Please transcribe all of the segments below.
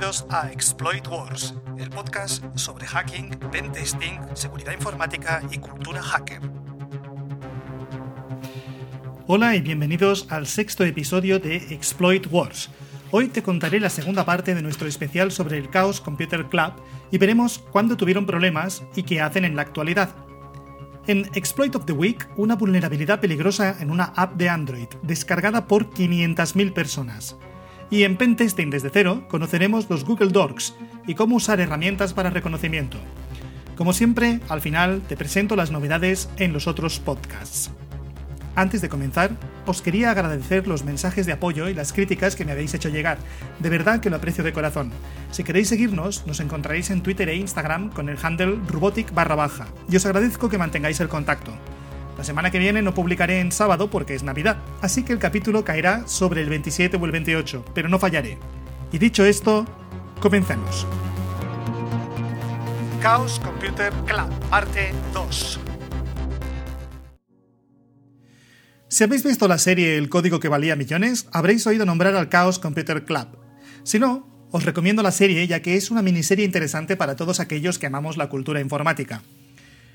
bienvenidos a Exploit Wars, el podcast sobre hacking, pentesting, seguridad informática y cultura hacker. Hola y bienvenidos al sexto episodio de Exploit Wars. Hoy te contaré la segunda parte de nuestro especial sobre el Chaos Computer Club y veremos cuándo tuvieron problemas y qué hacen en la actualidad. En Exploit of the Week, una vulnerabilidad peligrosa en una app de Android, descargada por 500.000 personas. Y en Pentesting desde cero conoceremos los Google Docs y cómo usar herramientas para reconocimiento. Como siempre, al final te presento las novedades en los otros podcasts. Antes de comenzar, os quería agradecer los mensajes de apoyo y las críticas que me habéis hecho llegar. De verdad que lo aprecio de corazón. Si queréis seguirnos, nos encontraréis en Twitter e Instagram con el handle robotic. Y os agradezco que mantengáis el contacto. La semana que viene no publicaré en sábado porque es Navidad, así que el capítulo caerá sobre el 27 o el 28, pero no fallaré. Y dicho esto, comencemos. Chaos Computer Club, parte 2. Si habéis visto la serie El código que valía millones, habréis oído nombrar al Chaos Computer Club. Si no, os recomiendo la serie ya que es una miniserie interesante para todos aquellos que amamos la cultura informática.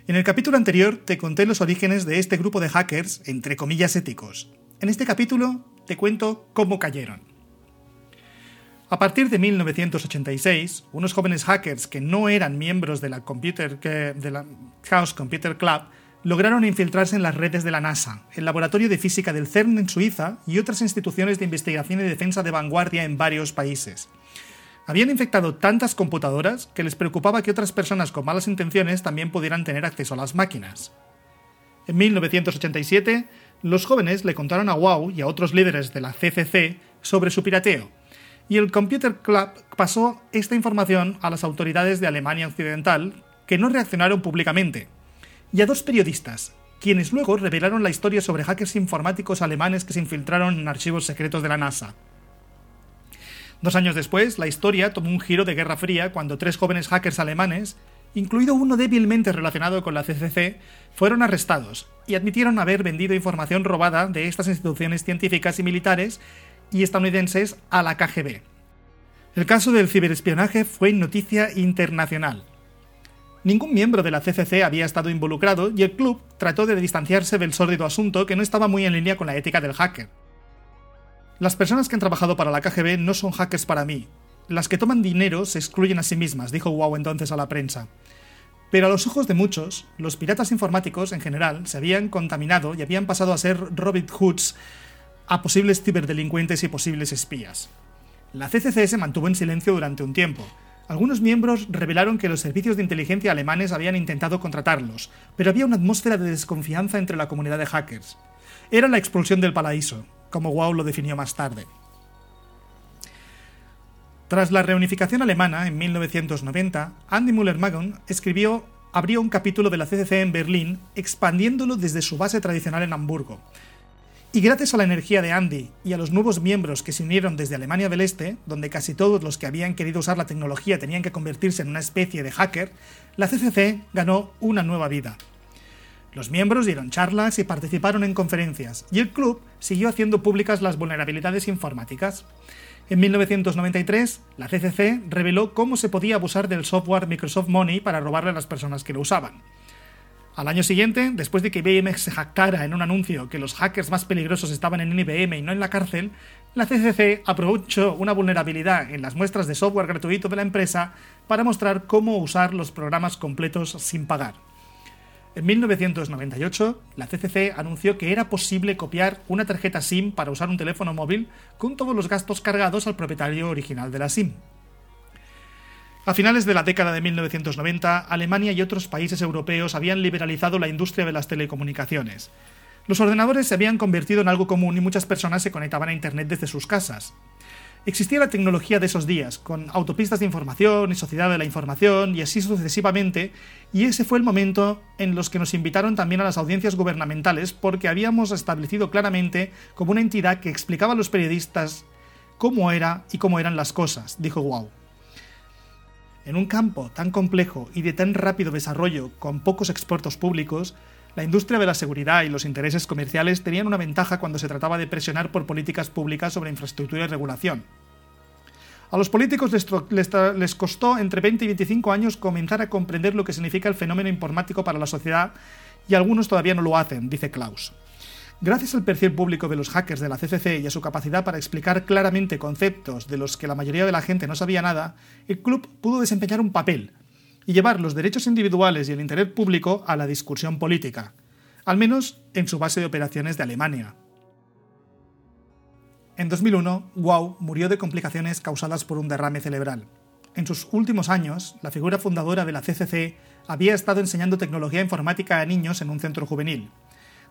En el capítulo anterior te conté los orígenes de este grupo de hackers, entre comillas éticos. En este capítulo te cuento cómo cayeron. A partir de 1986, unos jóvenes hackers que no eran miembros de la, Chaos Computer Club lograron infiltrarse en las redes de la NASA, el laboratorio de física del CERN en Suiza y otras instituciones de investigación y defensa de vanguardia en varios países. Habían infectado tantas computadoras que les preocupaba que otras personas con malas intenciones también pudieran tener acceso a las máquinas. En 1987, los jóvenes le contaron a Wow y a otros líderes de la CCC sobre su pirateo, y el Computer Club pasó esta información a las autoridades de Alemania Occidental, que no reaccionaron públicamente, y a dos periodistas, quienes luego revelaron la historia sobre hackers informáticos alemanes que se infiltraron en archivos secretos de la NASA. Dos años después, la historia tomó un giro de guerra fría cuando tres jóvenes hackers alemanes, incluido uno débilmente relacionado con la CCC, fueron arrestados y admitieron haber vendido información robada de estas instituciones científicas y militares y estadounidenses a la KGB. El caso del ciberespionaje fue noticia internacional. Ningún miembro de la CCC había estado involucrado y el club trató de distanciarse del sórdido asunto que no estaba muy en línea con la ética del hacker. Las personas que han trabajado para la KGB no son hackers para mí. Las que toman dinero se excluyen a sí mismas, dijo Wow entonces a la prensa. Pero a los ojos de muchos, los piratas informáticos en general se habían contaminado y habían pasado a ser Robin Hoods a posibles ciberdelincuentes y posibles espías. La CCC se mantuvo en silencio durante un tiempo. Algunos miembros revelaron que los servicios de inteligencia alemanes habían intentado contratarlos, pero había una atmósfera de desconfianza entre la comunidad de hackers. Era la expulsión del paraíso, como Wow lo definió más tarde. Tras la reunificación alemana en 1990, Andy Müller-Magon escribió abrió un capítulo de la CCC en Berlín, expandiéndolo desde su base tradicional en Hamburgo. Y gracias a la energía de Andy y a los nuevos miembros que se unieron desde Alemania del Este, donde casi todos los que habían querido usar la tecnología tenían que convertirse en una especie de hacker, la CCC ganó una nueva vida. Los miembros dieron charlas y participaron en conferencias, y el club siguió haciendo públicas las vulnerabilidades informáticas. En 1993, la CCC reveló cómo se podía abusar del software Microsoft Money para robarle a las personas que lo usaban. Al año siguiente, después de que IBM se jactara en un anuncio que los hackers más peligrosos estaban en IBM y no en la cárcel, la CCC aprovechó una vulnerabilidad en las muestras de software gratuito de la empresa para mostrar cómo usar los programas completos sin pagar. En 1998, la CCC anunció que era posible copiar una tarjeta SIM para usar un teléfono móvil con todos los gastos cargados al propietario original de la SIM. A finales de la década de 1990, Alemania y otros países europeos habían liberalizado la industria de las telecomunicaciones. Los ordenadores se habían convertido en algo común y muchas personas se conectaban a Internet desde sus casas. Existía la tecnología de esos días, con autopistas de información y sociedad de la información y así sucesivamente, y ese fue el momento en los que nos invitaron también a las audiencias gubernamentales porque habíamos establecido claramente como una entidad que explicaba a los periodistas cómo era y cómo eran las cosas, dijo Wow. En un campo tan complejo y de tan rápido desarrollo con pocos expertos públicos, la industria de la seguridad y los intereses comerciales tenían una ventaja cuando se trataba de presionar por políticas públicas sobre infraestructura y regulación. A los políticos les, costó entre 20 y 25 años comenzar a comprender lo que significa el fenómeno informático para la sociedad y algunos todavía no lo hacen, dice Klaus. Gracias al perfil público de los hackers de la CCC y a su capacidad para explicar claramente conceptos de los que la mayoría de la gente no sabía nada, el club pudo desempeñar un papel y llevar los derechos individuales y el interés público a la discusión política, al menos en su base de operaciones de Alemania. En 2001, Wow murió de complicaciones causadas por un derrame cerebral. En sus últimos años, la figura fundadora de la CCC había estado enseñando tecnología informática a niños en un centro juvenil.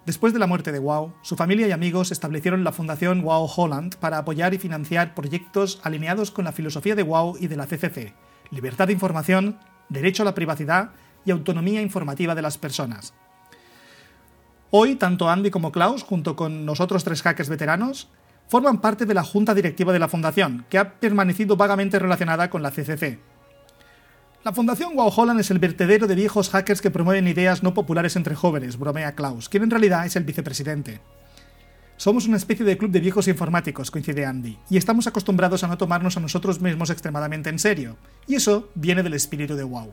Después de la muerte de Wow, su familia y amigos establecieron la Fundación Wow Holland para apoyar y financiar proyectos alineados con la filosofía de Wow y de la CCC, libertad de información, derecho a la privacidad y autonomía informativa de las personas. Hoy, tanto Andy como Klaus, junto con nosotros tres hackers veteranos, forman parte de la junta directiva de la Fundación, que ha permanecido vagamente relacionada con la CCC. La Fundación Wow Holland es el vertedero de viejos hackers que promueven ideas no populares entre jóvenes, bromea Klaus, quien en realidad es el vicepresidente. Somos una especie de club de viejos informáticos, coincide Andy, y estamos acostumbrados a no tomarnos a nosotros mismos extremadamente en serio, y eso viene del espíritu de WoW.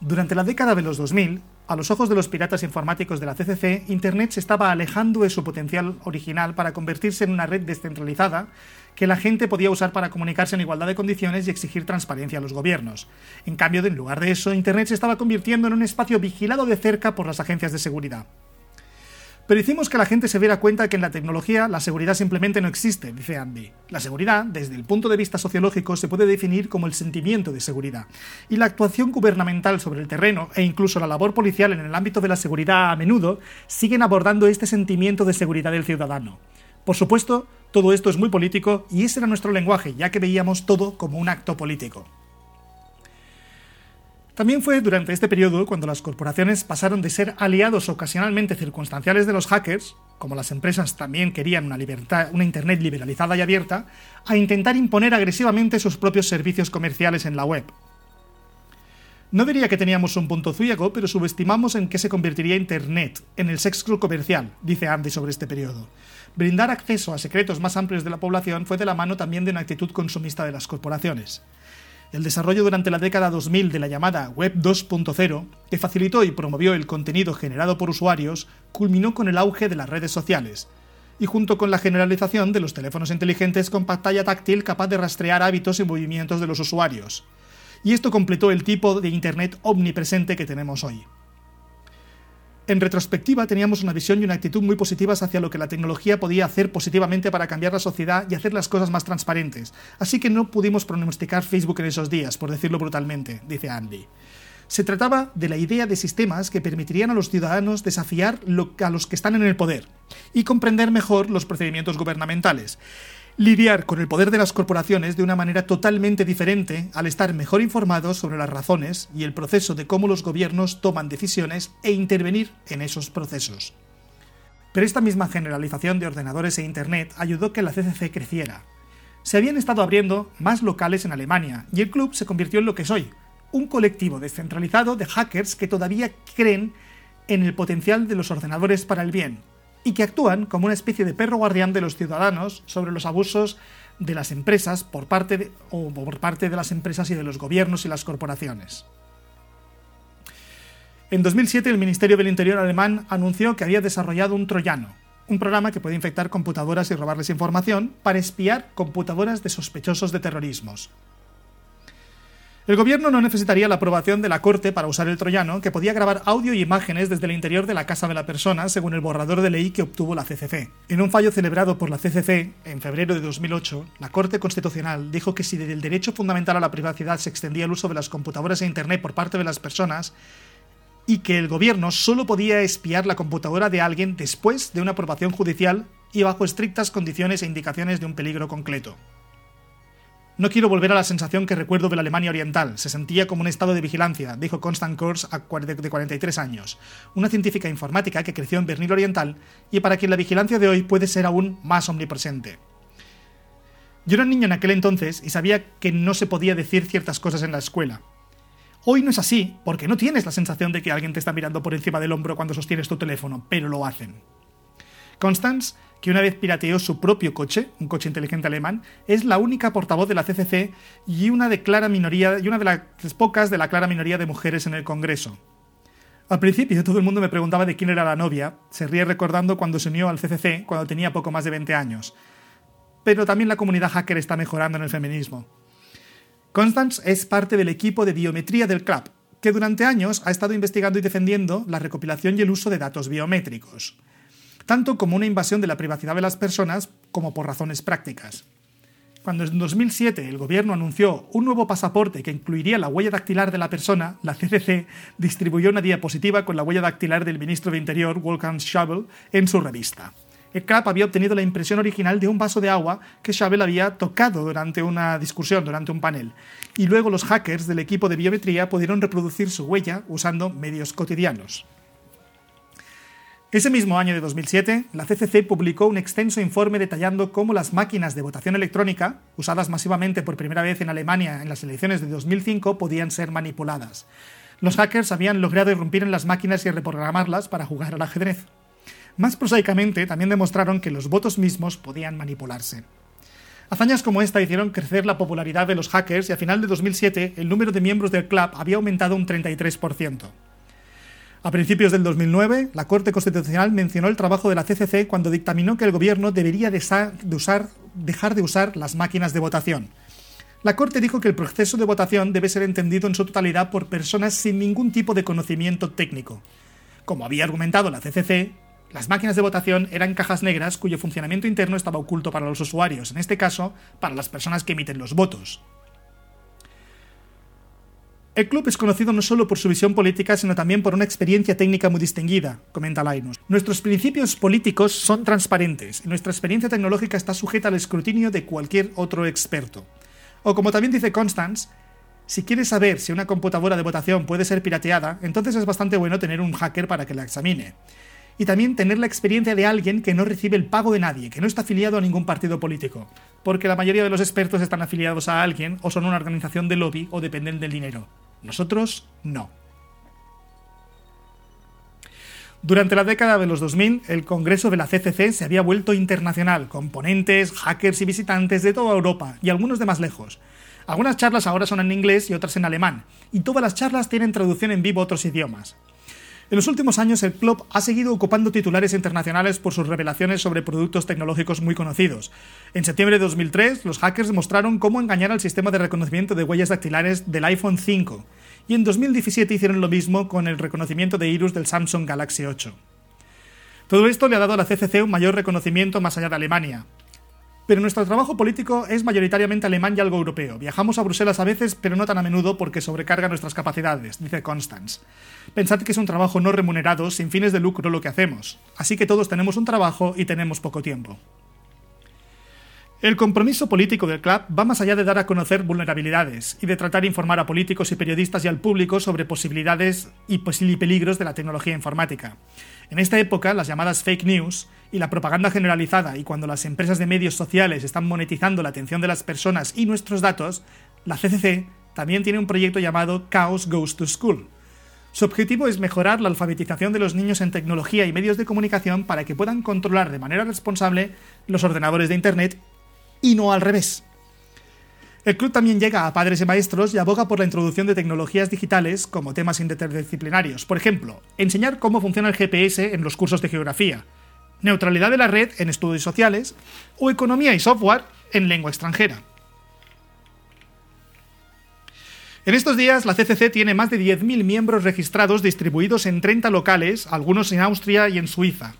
Durante la década de los 2000, a los ojos de los piratas informáticos de la CCC, Internet se estaba alejando de su potencial original para convertirse en una red descentralizada que la gente podía usar para comunicarse en igualdad de condiciones y exigir transparencia a los gobiernos. En cambio, en lugar de eso, Internet se estaba convirtiendo en un espacio vigilado de cerca por las agencias de seguridad. Pero hicimos que la gente se diera cuenta que en la tecnología la seguridad simplemente no existe, dice Andy. La seguridad, desde el punto de vista sociológico, se puede definir como el sentimiento de seguridad. Y la actuación gubernamental sobre el terreno e incluso la labor policial en el ámbito de la seguridad a menudo siguen abordando este sentimiento de seguridad del ciudadano. Por supuesto, todo esto es muy político y ese era nuestro lenguaje, ya que veíamos todo como un acto político. También fue durante este periodo cuando las corporaciones pasaron de ser aliados ocasionalmente circunstanciales de los hackers, como las empresas también querían una, libertad, una Internet liberalizada y abierta, a intentar imponer agresivamente sus propios servicios comerciales en la web. No diría que teníamos un punto ciego, pero subestimamos en qué se convertiría Internet en el sexo comercial, dice Andy sobre este periodo. Brindar acceso a secretos más amplios de la población fue de la mano también de una actitud consumista de las corporaciones. El desarrollo durante la década 2000 de la llamada Web 2.0, que facilitó y promovió el contenido generado por usuarios, culminó con el auge de las redes sociales, y junto con la generalización de los teléfonos inteligentes con pantalla táctil capaz de rastrear hábitos y movimientos de los usuarios. Y esto completó el tipo de Internet omnipresente que tenemos hoy. En retrospectiva teníamos una visión y una actitud muy positivas hacia lo que la tecnología podía hacer positivamente para cambiar la sociedad y hacer las cosas más transparentes, así que no pudimos pronosticar Facebook en esos días, por decirlo brutalmente, dice Andy. Se trataba de la idea de sistemas que permitirían a los ciudadanos desafiar a los que están en el poder y comprender mejor los procedimientos gubernamentales lidiar con el poder de las corporaciones de una manera totalmente diferente al estar mejor informados sobre las razones y el proceso de cómo los gobiernos toman decisiones e intervenir en esos procesos. Pero esta misma generalización de ordenadores e Internet ayudó que la CCC creciera. Se habían estado abriendo más locales en Alemania y el club se convirtió en lo que es hoy, un colectivo descentralizado de hackers que todavía creen en el potencial de los ordenadores para el bien, y que actúan como una especie de perro guardián de los ciudadanos sobre los abusos de las empresas por parte de, o por parte de las empresas y de los gobiernos y las corporaciones. En 2007 el Ministerio del Interior alemán anunció que había desarrollado un troyano, un programa que puede infectar computadoras y robarles información para espiar computadoras de sospechosos de terrorismos. El gobierno no necesitaría la aprobación de la Corte para usar el troyano, que podía grabar audio y imágenes desde el interior de la casa de la persona, según el borrador de ley que obtuvo la CCC. En un fallo celebrado por la CCC en febrero de 2008, la Corte Constitucional dijo que si del derecho fundamental a la privacidad se extendía el uso de las computadoras e Internet por parte de las personas, y que el gobierno solo podía espiar la computadora de alguien después de una aprobación judicial y bajo estrictas condiciones e indicaciones de un peligro concreto. No quiero volver a la sensación que recuerdo de la Alemania Oriental. Se sentía como un estado de vigilancia, dijo Constant Kors de 43 años, una científica informática que creció en Berlín Oriental y para quien la vigilancia de hoy puede ser aún más omnipresente. Yo era niño en aquel entonces y sabía que no se podía decir ciertas cosas en la escuela. Hoy no es así, porque no tienes la sensación de que alguien te está mirando por encima del hombro cuando sostienes tu teléfono, pero lo hacen. Constance que una vez pirateó su propio coche, un coche inteligente alemán, es la única portavoz de la CCC y una, de clara minoría, y una de las pocas de la clara minoría de mujeres en el Congreso. Al principio todo el mundo me preguntaba de quién era la novia, se ríe recordando cuando se unió al CCC cuando tenía poco más de 20 años. Pero también la comunidad hacker está mejorando en el feminismo. Constance es parte del equipo de biometría del club, que durante años ha estado investigando y defendiendo la recopilación y el uso de datos biométricos, tanto como una invasión de la privacidad de las personas como por razones prácticas. Cuando en 2007 el gobierno anunció un nuevo pasaporte que incluiría la huella dactilar de la persona, la CCC distribuyó una diapositiva con la huella dactilar del ministro de Interior, Wolfgang Schäuble, en su revista el CRAP había obtenido la impresión original de un vaso de agua que Chabel había tocado durante una discusión, durante un panel. Y luego los hackers del equipo de biometría pudieron reproducir su huella usando medios cotidianos. Ese mismo año de 2007, la CCC publicó un extenso informe detallando cómo las máquinas de votación electrónica, usadas masivamente por primera vez en Alemania en las elecciones de 2005, podían ser manipuladas. Los hackers habían logrado irrumpir en las máquinas y reprogramarlas para jugar al ajedrez. Más prosaicamente, también demostraron que los votos mismos podían manipularse. Hazañas como esta hicieron crecer la popularidad de los hackers y a final de 2007 el número de miembros del club había aumentado un 33%. A principios del 2009, la Corte Constitucional mencionó el trabajo de la CCC cuando dictaminó que el gobierno debería dejar de usar las máquinas de votación. La Corte dijo que el proceso de votación debe ser entendido en su totalidad por personas sin ningún tipo de conocimiento técnico. Como había argumentado la CCC, las máquinas de votación eran cajas negras cuyo funcionamiento interno estaba oculto para los usuarios, en este caso, para las personas que emiten los votos. El club es conocido no solo por su visión política, sino también por una experiencia técnica muy distinguida, comenta Linus. Nuestros principios políticos son transparentes y nuestra experiencia tecnológica está sujeta al escrutinio de cualquier otro experto. O como también dice Constance, si quieres saber si una computadora de votación puede ser pirateada, entonces es bastante bueno tener un hacker para que la examine y también tener la experiencia de alguien que no recibe el pago de nadie, que no está afiliado a ningún partido político, porque la mayoría de los expertos están afiliados a alguien o son una organización de lobby o dependen del dinero. Nosotros no. Durante la década de los 2000, el Congreso de la CCC se había vuelto internacional, con ponentes, hackers y visitantes de toda Europa, y algunos de más lejos. Algunas charlas ahora son en inglés y otras en alemán, y todas las charlas tienen traducción en vivo a otros idiomas. En los últimos años, el club ha seguido ocupando titulares internacionales por sus revelaciones sobre productos tecnológicos muy conocidos. En septiembre de 2003, los hackers mostraron cómo engañar al sistema de reconocimiento de huellas dactilares del iPhone 5, y en 2017 hicieron lo mismo con el reconocimiento de iris del Samsung Galaxy 8. Todo esto le ha dado a la CCC un mayor reconocimiento más allá de Alemania, pero nuestro trabajo político es mayoritariamente alemán y algo europeo. Viajamos a Bruselas a veces, pero no tan a menudo porque sobrecarga nuestras capacidades, dice Constance. Pensad que es un trabajo no remunerado, sin fines de lucro lo que hacemos. Así que todos tenemos un trabajo y tenemos poco tiempo. El compromiso político del club va más allá de dar a conocer vulnerabilidades y de tratar de informar a políticos y periodistas y al público sobre posibilidades y peligros de la tecnología informática. En esta época, las llamadas fake news y la propaganda generalizada y cuando las empresas de medios sociales están monetizando la atención de las personas y nuestros datos, la CCC también tiene un proyecto llamado Chaos Goes to School. Su objetivo es mejorar la alfabetización de los niños en tecnología y medios de comunicación para que puedan controlar de manera responsable los ordenadores de Internet y no al revés. El club también llega a padres y maestros y aboga por la introducción de tecnologías digitales como temas interdisciplinarios. Por ejemplo, enseñar cómo funciona el GPS en los cursos de geografía, neutralidad de la red en estudios sociales o economía y software en lengua extranjera. En estos días, la CCC tiene más de 10.000 miembros registrados distribuidos en 30 locales, algunos en Austria y en Suiza.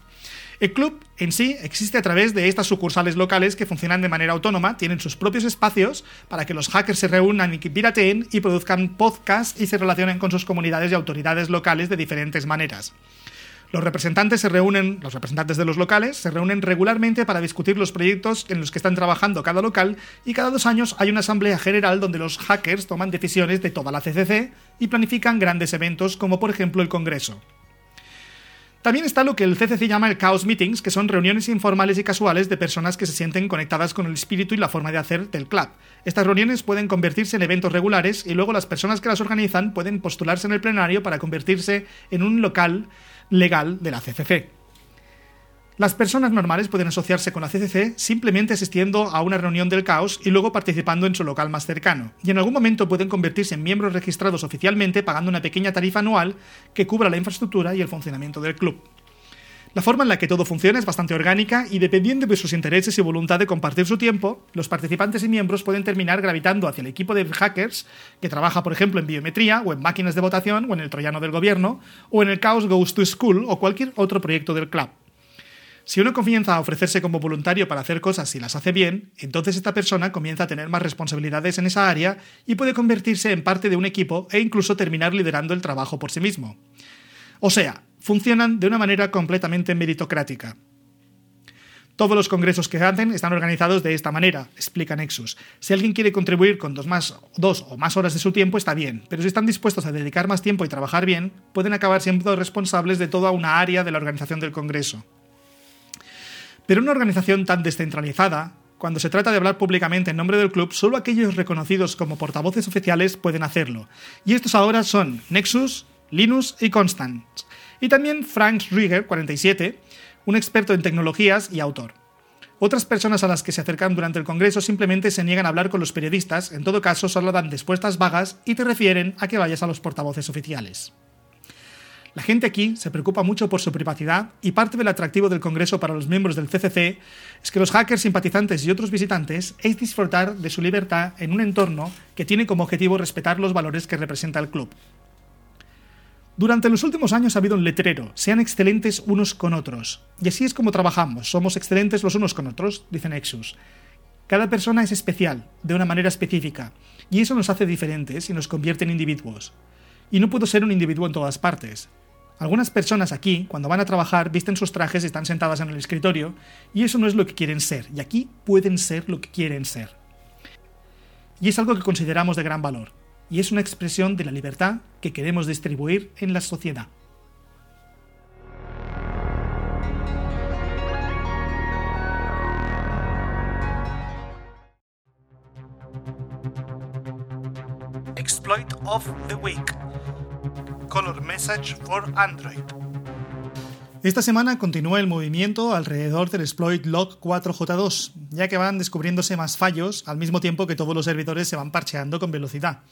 El club en sí existe a través de estas sucursales locales que funcionan de manera autónoma, tienen sus propios espacios para que los hackers se reúnan y pirateen y produzcan podcasts y se relacionen con sus comunidades y autoridades locales de diferentes maneras. Los representantes se reúnen, los representantes de los locales se reúnen regularmente para discutir los proyectos en los que están trabajando cada local y cada dos años hay una asamblea general donde los hackers toman decisiones de toda la CCC y planifican grandes eventos como por ejemplo el Congreso. También está lo que el CCC llama el Chaos Meetings, que son reuniones informales y casuales de personas que se sienten conectadas con el espíritu y la forma de hacer del club. Estas reuniones pueden convertirse en eventos regulares y luego las personas que las organizan pueden postularse en el plenario para convertirse en un local legal de la CCC. Las personas normales pueden asociarse con la CCC simplemente asistiendo a una reunión del caos y luego participando en su local más cercano, y en algún momento pueden convertirse en miembros registrados oficialmente pagando una pequeña tarifa anual que cubra la infraestructura y el funcionamiento del club. La forma en la que todo funciona es bastante orgánica y dependiendo de sus intereses y voluntad de compartir su tiempo, los participantes y miembros pueden terminar gravitando hacia el equipo de hackers que trabaja, por ejemplo, en biometría o en máquinas de votación o en el troyano del gobierno o en el Chaos Goes to School o cualquier otro proyecto del club. Si uno comienza a ofrecerse como voluntario para hacer cosas y las hace bien, entonces esta persona comienza a tener más responsabilidades en esa área y puede convertirse en parte de un equipo e incluso terminar liderando el trabajo por sí mismo. O sea, funcionan de una manera completamente meritocrática. Todos los congresos que hacen están organizados de esta manera, explica Nexus. Si alguien quiere contribuir con dos, más, dos o más horas de su tiempo, está bien, pero si están dispuestos a dedicar más tiempo y trabajar bien, pueden acabar siendo responsables de toda una área de la organización del Congreso. Pero una organización tan descentralizada, cuando se trata de hablar públicamente en nombre del club, solo aquellos reconocidos como portavoces oficiales pueden hacerlo. Y estos ahora son Nexus, Linus y Constance. Y también Frank Rieger, 47, un experto en tecnologías y autor. Otras personas a las que se acercan durante el Congreso simplemente se niegan a hablar con los periodistas, en todo caso solo dan respuestas vagas y te refieren a que vayas a los portavoces oficiales. La gente aquí se preocupa mucho por su privacidad y parte del atractivo del Congreso para los miembros del CCC es que los hackers simpatizantes y otros visitantes es disfrutar de su libertad en un entorno que tiene como objetivo respetar los valores que representa el club. Durante los últimos años ha habido un letrero, sean excelentes unos con otros. Y así es como trabajamos, somos excelentes los unos con otros, dice Nexus. Cada persona es especial, de una manera específica, y eso nos hace diferentes y nos convierte en individuos. Y no puedo ser un individuo en todas partes. Algunas personas aquí, cuando van a trabajar, visten sus trajes y están sentadas en el escritorio, y eso no es lo que quieren ser, y aquí pueden ser lo que quieren ser. Y es algo que consideramos de gran valor, y es una expresión de la libertad que queremos distribuir en la sociedad. Exploit of the Week Color Message for Android. Esta semana continúa el movimiento alrededor del exploit log 4j2, ya que van descubriéndose más fallos al mismo tiempo que todos los servidores se van parcheando con velocidad.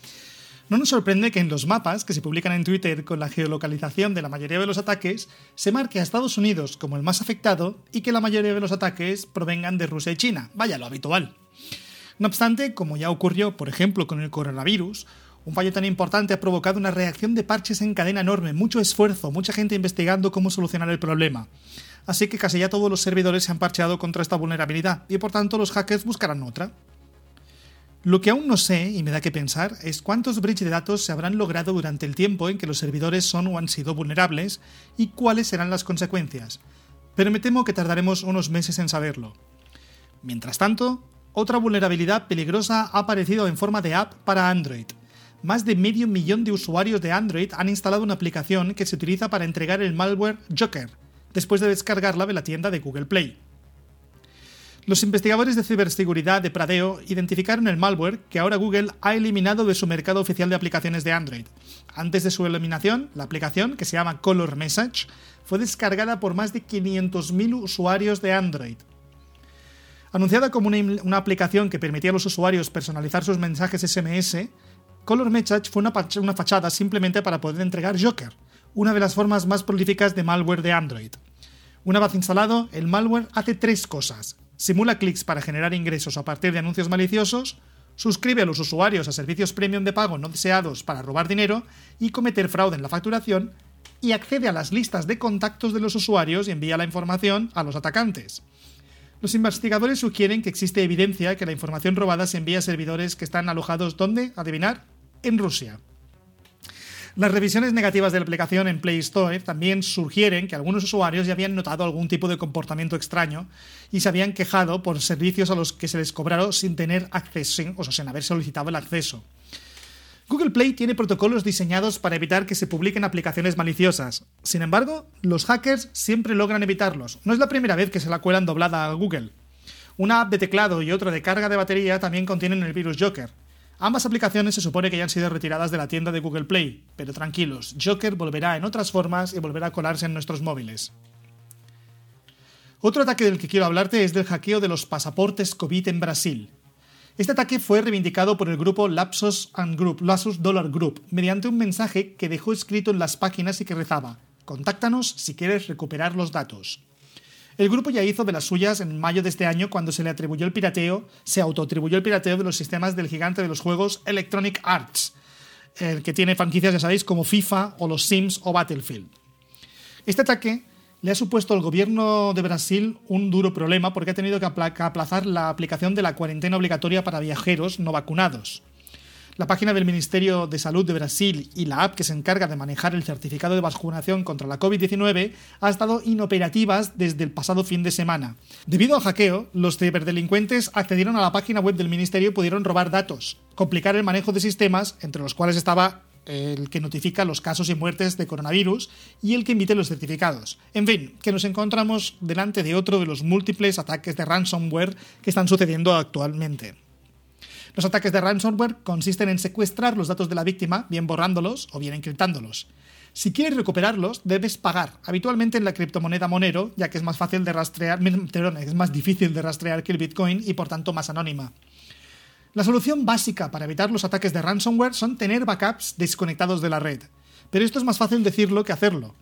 No nos sorprende que en los mapas que se publican en Twitter con la geolocalización de la mayoría de los ataques se marque a Estados Unidos como el más afectado y que la mayoría de los ataques provengan de Rusia y China, vaya lo habitual. No obstante, como ya ocurrió por ejemplo con el coronavirus, un fallo tan importante ha provocado una reacción de parches en cadena enorme, mucho esfuerzo, mucha gente investigando cómo solucionar el problema. Así que casi ya todos los servidores se han parcheado contra esta vulnerabilidad y por tanto los hackers buscarán otra. Lo que aún no sé y me da que pensar es cuántos bridges de datos se habrán logrado durante el tiempo en que los servidores son o han sido vulnerables y cuáles serán las consecuencias, pero me temo que tardaremos unos meses en saberlo. Mientras tanto, otra vulnerabilidad peligrosa ha aparecido en forma de app para Android, más de medio millón de usuarios de Android han instalado una aplicación que se utiliza para entregar el malware Joker, después de descargarla de la tienda de Google Play. Los investigadores de ciberseguridad de Pradeo identificaron el malware que ahora Google ha eliminado de su mercado oficial de aplicaciones de Android. Antes de su eliminación, la aplicación, que se llama Color Message, fue descargada por más de 500.000 usuarios de Android. Anunciada como una, una, aplicación que permitía a los usuarios personalizar sus mensajes SMS, Color Message fue una, fachada simplemente para poder entregar Joker, una de las formas más prolíficas de malware de Android. Una vez instalado, el malware hace tres cosas. Simula clics para generar ingresos a partir de anuncios maliciosos, suscribe a los usuarios a servicios premium de pago no deseados para robar dinero y cometer fraude en la facturación, y accede a las listas de contactos de los usuarios y envía la información a los atacantes. Los investigadores sugieren que existe evidencia que la información robada se envía a servidores que están alojados ¿dónde? Adivinar, en Rusia. Las revisiones negativas de la aplicación en Play Store también sugieren que algunos usuarios ya habían notado algún tipo de comportamiento extraño y se habían quejado por servicios a los que se les cobraron sin tener acceso, o sin haber solicitado el acceso. Google Play tiene protocolos diseñados para evitar que se publiquen aplicaciones maliciosas. Sin embargo, los hackers siempre logran evitarlos. No es la primera vez que se la cuelan doblada a Google. Una app de teclado y otra de carga de batería también contienen el virus Joker. Ambas aplicaciones se supone que ya han sido retiradas de la tienda de Google Play, pero tranquilos, Joker volverá en otras formas y volverá a colarse en nuestros móviles. Otro ataque del que quiero hablarte es del hackeo de los pasaportes COVID en Brasil. Este ataque fue reivindicado por el grupo Lapsus and Group, Lapsus Dollar Group, mediante un mensaje que dejó escrito en las páginas y que rezaba: Contáctanos si quieres recuperar los datos. El grupo ya hizo de las suyas en mayo de este año cuando se le atribuyó el pirateo, se autoatribuyó el pirateo de los sistemas del gigante de los juegos Electronic Arts, que tiene franquicias, ya sabéis, como FIFA o los Sims o Battlefield. Este ataque le ha supuesto al gobierno de Brasil un duro problema porque ha tenido que aplazar la aplicación de la cuarentena obligatoria para viajeros no vacunados. La página del Ministerio de Salud de Brasil y la app que se encarga de manejar el certificado de vacunación contra la COVID-19 ha estado inoperativas desde el pasado fin de semana. Debido al hackeo, los ciberdelincuentes accedieron a la página web del ministerio y pudieron robar datos, complicar el manejo de sistemas, entre los cuales estaba el que notifica los casos y muertes de coronavirus y el que emite los certificados. En fin, que nos encontramos delante de otro de los múltiples ataques de ransomware que están sucediendo actualmente. Los ataques de ransomware consisten en secuestrar los datos de la víctima, bien borrándolos o bien encriptándolos. Si quieres recuperarlos, debes pagar, habitualmente en la criptomoneda Monero, ya que es más fácil de rastrear, es más difícil de rastrear que el Bitcoin y por tanto más anónima. La solución básica para evitar los ataques de ransomware son tener backups desconectados de la red. Pero esto es más fácil decirlo que hacerlo.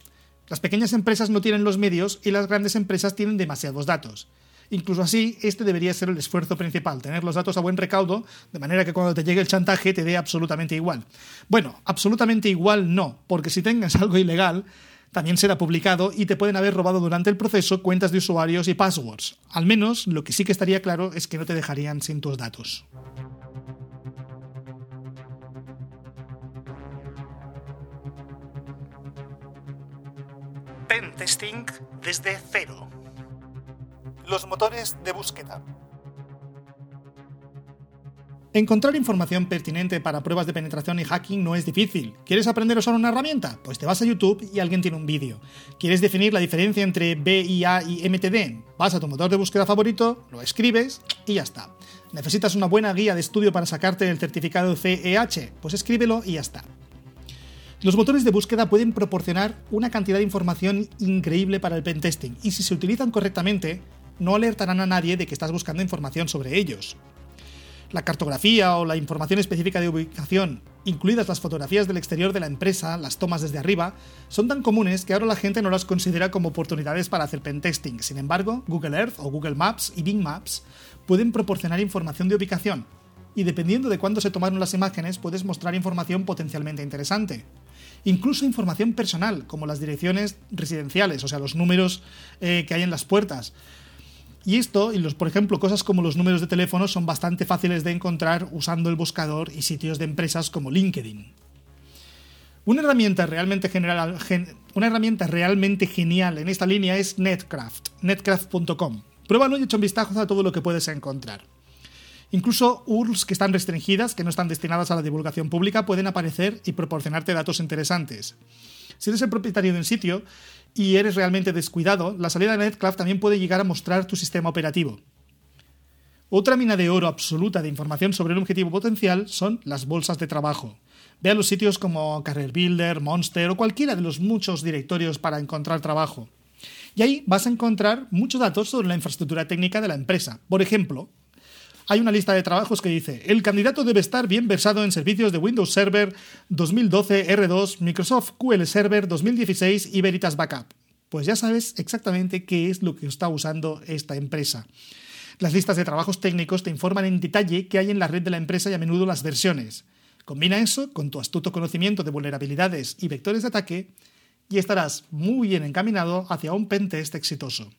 Las pequeñas empresas no tienen los medios y las grandes empresas tienen demasiados datos. Incluso así, este debería ser el esfuerzo principal, tener los datos a buen recaudo, de manera que cuando te llegue el chantaje te dé absolutamente igual. Bueno, absolutamente igual no, porque si tengas algo ilegal, también será publicado y te pueden haber robado durante el proceso cuentas de usuarios y passwords. Al menos lo que sí que estaría claro es que no te dejarían sin tus datos. Pen testing desde cero. Los motores de búsqueda. Encontrar información pertinente para pruebas de penetración y hacking no es difícil. ¿Quieres aprender a usar una herramienta? Pues te vas a YouTube y alguien tiene un vídeo. ¿Quieres definir la diferencia entre BIA y MTD? Vas a tu motor de búsqueda favorito, lo escribes y ya está. ¿Necesitas una buena guía de estudio para sacarte el certificado CEH? Pues escríbelo y ya está. Los motores de búsqueda pueden proporcionar una cantidad de información increíble para el pentesting y si se utilizan correctamente, no alertarán a nadie de que estás buscando información sobre ellos. La cartografía o la información específica de ubicación, incluidas las fotografías del exterior de la empresa, las tomas desde arriba, son tan comunes que ahora la gente no las considera como oportunidades para hacer pentesting. Sin embargo, Google Earth o Google Maps y Bing Maps pueden proporcionar información de ubicación, y dependiendo de cuándo se tomaron las imágenes puedes mostrar información potencialmente interesante. Incluso información personal, como las direcciones residenciales, o sea, los números eh, que hay en las puertas. Y esto, y los, por ejemplo, cosas como los números de teléfono son bastante fáciles de encontrar usando el buscador y sitios de empresas como LinkedIn. Una herramienta realmente, una herramienta realmente genial en esta línea es Netcraft, netcraft.com. Pruébalo y echa un vistazo a todo lo que puedes encontrar. Incluso URLs que están restringidas, que no están destinadas a la divulgación pública, pueden aparecer y proporcionarte datos interesantes. Si eres el propietario de un sitio y eres realmente descuidado, la salida de Netcraft también puede llegar a mostrar tu sistema operativo. Otra mina de oro absoluta de información sobre un objetivo potencial son las bolsas de trabajo. Ve a los sitios como Career Builder, Monster o cualquiera de los muchos directorios para encontrar trabajo. Y ahí vas a encontrar muchos datos sobre la infraestructura técnica de la empresa. Por ejemplo, hay una lista de trabajos que dice, el candidato debe estar bien versado en servicios de Windows Server 2012 R2, Microsoft QL Server 2016 y Veritas Backup. Pues ya sabes exactamente qué es lo que está usando esta empresa. Las listas de trabajos técnicos te informan en detalle qué hay en la red de la empresa y a menudo las versiones. Combina eso con tu astuto conocimiento de vulnerabilidades y vectores de ataque y estarás muy bien encaminado hacia un pentest exitoso.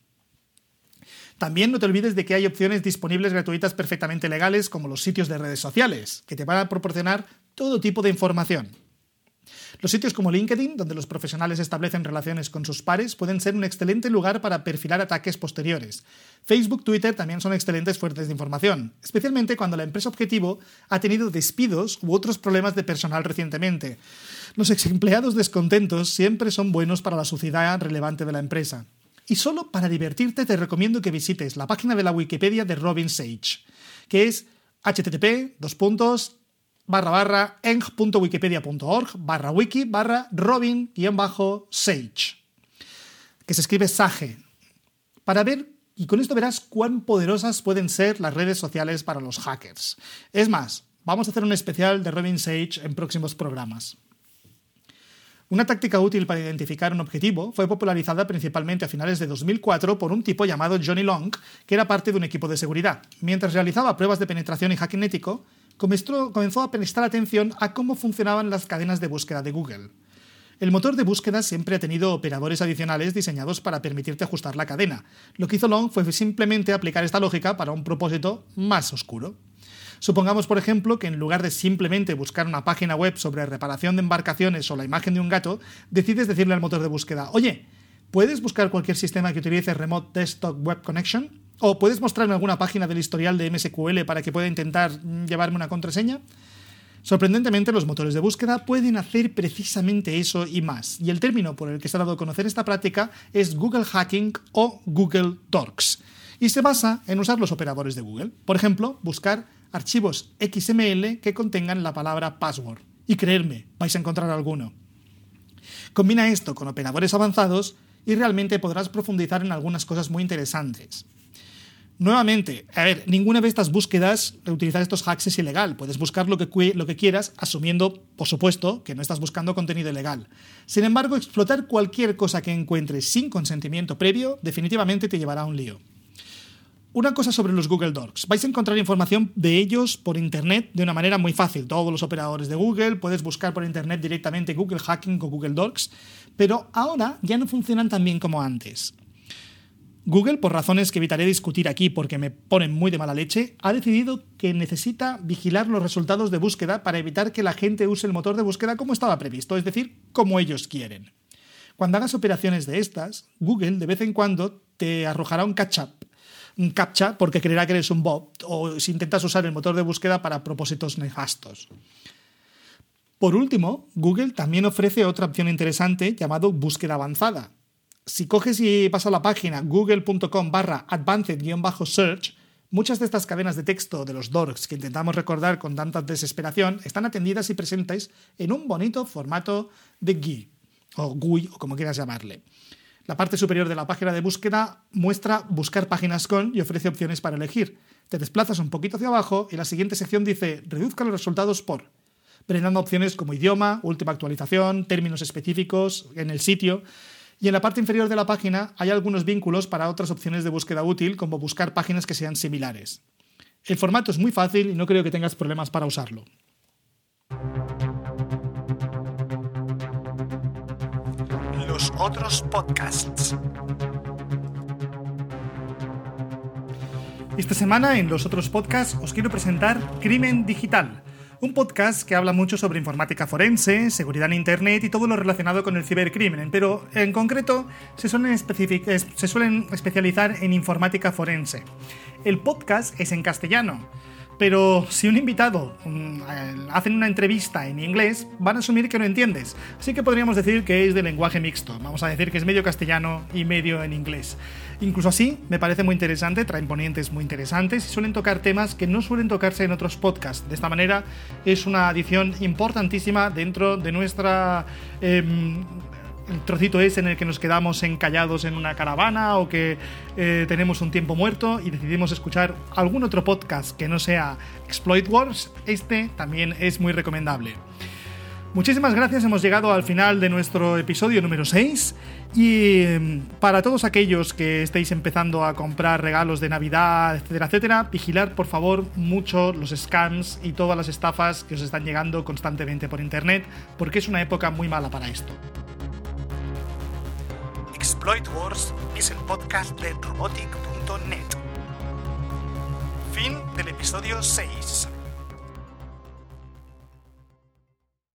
También no te olvides de que hay opciones disponibles gratuitas perfectamente legales como los sitios de redes sociales, que te van a proporcionar todo tipo de información. Los sitios como LinkedIn, donde los profesionales establecen relaciones con sus pares, pueden ser un excelente lugar para perfilar ataques posteriores. Facebook, Twitter también son excelentes fuentes de información, especialmente cuando la empresa objetivo ha tenido despidos u otros problemas de personal recientemente. Los ex empleados descontentos siempre son buenos para la sociedad relevante de la empresa. Y solo para divertirte te recomiendo que visites la página de la Wikipedia de Robin Sage, que es http barra eng.wikipedia.org barra wiki barra robin-sage, que se escribe Sage. para ver, y con esto verás cuán poderosas pueden ser las redes sociales para los hackers. Es más, vamos a hacer un especial de Robin Sage en próximos programas. Una táctica útil para identificar un objetivo fue popularizada principalmente a finales de 2004 por un tipo llamado Johnny Long, que era parte de un equipo de seguridad. Mientras realizaba pruebas de penetración y hacking ético, comenzó a prestar atención a cómo funcionaban las cadenas de búsqueda de Google. El motor de búsqueda siempre ha tenido operadores adicionales diseñados para permitirte ajustar la cadena. Lo que hizo Long fue simplemente aplicar esta lógica para un propósito más oscuro. Supongamos, por ejemplo, que en lugar de simplemente buscar una página web sobre reparación de embarcaciones o la imagen de un gato, decides decirle al motor de búsqueda, oye, ¿puedes buscar cualquier sistema que utilice Remote Desktop Web Connection? ¿O puedes mostrarme alguna página del historial de MSQL para que pueda intentar llevarme una contraseña? Sorprendentemente, los motores de búsqueda pueden hacer precisamente eso y más, y el término por el que se ha dado a conocer esta práctica es Google Hacking o Google Docs, y se basa en usar los operadores de Google. Por ejemplo, buscar archivos XML que contengan la palabra password. Y creerme, vais a encontrar alguno. Combina esto con operadores avanzados y realmente podrás profundizar en algunas cosas muy interesantes. Nuevamente, a ver, ninguna de estas búsquedas de utilizar estos hacks es ilegal. Puedes buscar lo que, lo que quieras, asumiendo, por supuesto, que no estás buscando contenido ilegal. Sin embargo, explotar cualquier cosa que encuentres sin consentimiento previo definitivamente te llevará a un lío. Una cosa sobre los Google Docs. Vais a encontrar información de ellos por Internet de una manera muy fácil. Todos los operadores de Google, puedes buscar por Internet directamente Google Hacking o Google Docs, pero ahora ya no funcionan tan bien como antes. Google, por razones que evitaré discutir aquí porque me ponen muy de mala leche, ha decidido que necesita vigilar los resultados de búsqueda para evitar que la gente use el motor de búsqueda como estaba previsto, es decir, como ellos quieren. Cuando hagas operaciones de estas, Google de vez en cuando te arrojará un catch-up, captcha porque creerá que eres un bot o si intentas usar el motor de búsqueda para propósitos nefastos. Por último, Google también ofrece otra opción interesante llamado búsqueda avanzada, si coges y vas a la página google.com barra advanced-search, muchas de estas cadenas de texto de los dorks que intentamos recordar con tanta desesperación están atendidas y presentes en un bonito formato de GUI, o GUI, o como quieras llamarle. La parte superior de la página de búsqueda muestra buscar páginas con y ofrece opciones para elegir. Te desplazas un poquito hacia abajo y la siguiente sección dice reduzca los resultados por, brindando opciones como idioma, última actualización, términos específicos en el sitio y en la parte inferior de la página hay algunos vínculos para otras opciones de búsqueda útil, como buscar páginas que sean similares. El formato es muy fácil y no creo que tengas problemas para usarlo. Otros podcasts. Esta semana en los otros podcasts os quiero presentar Crimen Digital un podcast que habla mucho sobre informática forense, seguridad en Internet y todo lo relacionado con el cibercrimen, pero en concreto se suelen, se suelen especializar en informática forense. El podcast es en castellano pero si un invitado mm, eh, hace una entrevista en inglés, van a asumir que no entiendes. Así que podríamos decir que es de lenguaje mixto. Vamos a decir que es medio castellano y medio en inglés. Incluso así, me parece muy interesante, traen ponentes muy interesantes y suelen tocar temas que no suelen tocarse en otros podcasts. De esta manera, es una adición importantísima dentro de nuestra em, el trocito es en el que nos quedamos encallados en una caravana o que eh, tenemos un tiempo muerto y decidimos escuchar algún otro podcast que no sea Exploit Wars, este también es muy recomendable. Muchísimas gracias, hemos llegado al final de nuestro episodio número 6 y em, para todos aquellos que estéis empezando a comprar regalos de Navidad, etcétera, etcétera, vigilar por favor mucho los scams y todas las estafas que os están llegando constantemente por internet porque es una época muy mala para esto. Exploit Wars es el podcast de robotic.net. Fin del episodio 6.